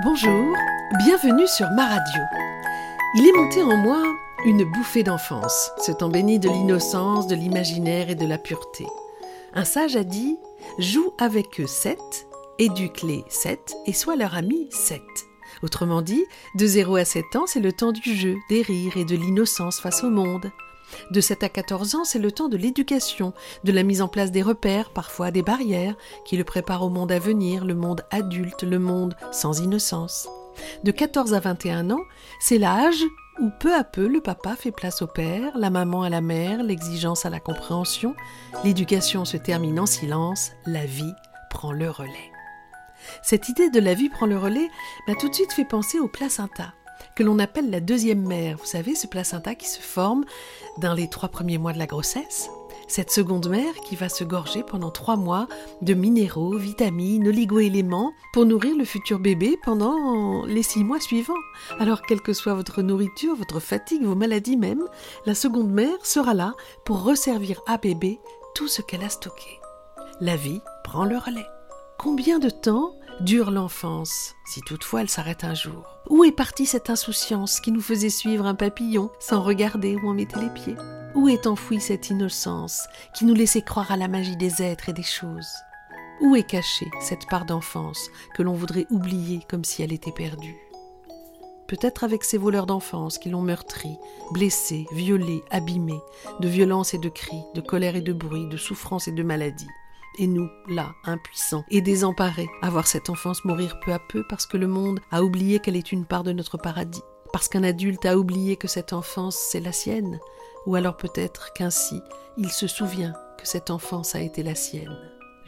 Bonjour, bienvenue sur ma radio. Il est monté en moi une bouffée d'enfance, ce temps béni de l'innocence, de l'imaginaire et de la pureté. Un sage a dit Joue avec eux sept, éduque-les sept, et sois leur ami sept. Autrement dit, de 0 à 7 ans, c'est le temps du jeu, des rires et de l'innocence face au monde. De 7 à 14 ans, c'est le temps de l'éducation, de la mise en place des repères, parfois des barrières, qui le préparent au monde à venir, le monde adulte, le monde sans innocence. De 14 à 21 ans, c'est l'âge où peu à peu le papa fait place au père, la maman à la mère, l'exigence à la compréhension, l'éducation se termine en silence, la vie prend le relais. Cette idée de la vie prend le relais m'a tout de suite fait penser au placenta que l'on appelle la deuxième mère. Vous savez, ce placenta qui se forme dans les trois premiers mois de la grossesse. Cette seconde mère qui va se gorger pendant trois mois de minéraux, vitamines, oligo-éléments pour nourrir le futur bébé pendant les six mois suivants. Alors, quelle que soit votre nourriture, votre fatigue, vos maladies même, la seconde mère sera là pour resservir à bébé tout ce qu'elle a stocké. La vie prend le relais. Combien de temps dure l'enfance, si toutefois elle s'arrête un jour? Où est partie cette insouciance qui nous faisait suivre un papillon sans regarder où on mettait les pieds? Où est enfouie cette innocence qui nous laissait croire à la magie des êtres et des choses? Où est cachée cette part d'enfance que l'on voudrait oublier comme si elle était perdue? Peut-être avec ces voleurs d'enfance qui l'ont meurtri, blessé, violé, abîmé, de violence et de cris, de colère et de bruit, de souffrance et de maladie. Et nous, là, impuissants et désemparés, à voir cette enfance mourir peu à peu parce que le monde a oublié qu'elle est une part de notre paradis, parce qu'un adulte a oublié que cette enfance, c'est la sienne, ou alors peut-être qu'ainsi, il se souvient que cette enfance a été la sienne.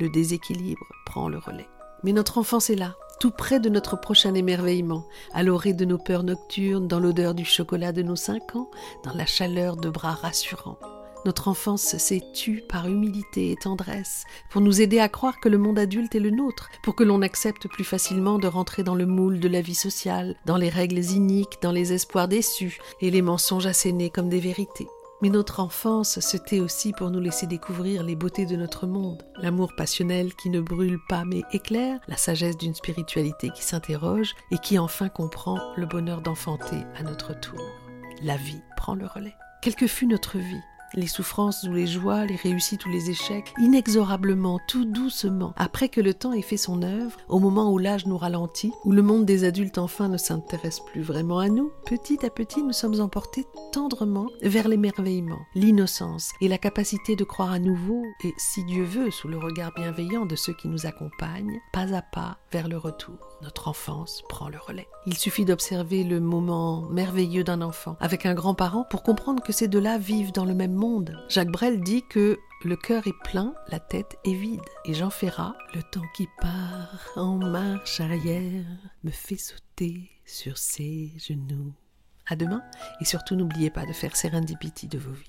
Le déséquilibre prend le relais. Mais notre enfance est là, tout près de notre prochain émerveillement, à l'orée de nos peurs nocturnes, dans l'odeur du chocolat de nos cinq ans, dans la chaleur de bras rassurants. Notre enfance s'est tue par humilité et tendresse, pour nous aider à croire que le monde adulte est le nôtre, pour que l'on accepte plus facilement de rentrer dans le moule de la vie sociale, dans les règles iniques, dans les espoirs déçus et les mensonges assénés comme des vérités. Mais notre enfance se tait aussi pour nous laisser découvrir les beautés de notre monde, l'amour passionnel qui ne brûle pas mais éclaire, la sagesse d'une spiritualité qui s'interroge et qui enfin comprend le bonheur d'enfanter à notre tour. La vie prend le relais. Quelle que fût notre vie, les souffrances ou les joies, les réussites ou les échecs, inexorablement, tout doucement, après que le temps ait fait son œuvre, au moment où l'âge nous ralentit, où le monde des adultes enfin ne s'intéresse plus vraiment à nous, petit à petit nous sommes emportés tendrement vers l'émerveillement, l'innocence et la capacité de croire à nouveau, et si Dieu veut, sous le regard bienveillant de ceux qui nous accompagnent, pas à pas vers le retour. Notre enfance prend le relais. Il suffit d'observer le moment merveilleux d'un enfant avec un grand-parent pour comprendre que ces deux-là vivent dans le même Jacques Brel dit que le cœur est plein, la tête est vide. Et Jean Ferrat, le temps qui part en marche arrière, me fait sauter sur ses genoux. À demain, et surtout n'oubliez pas de faire Serendipity de vos vies.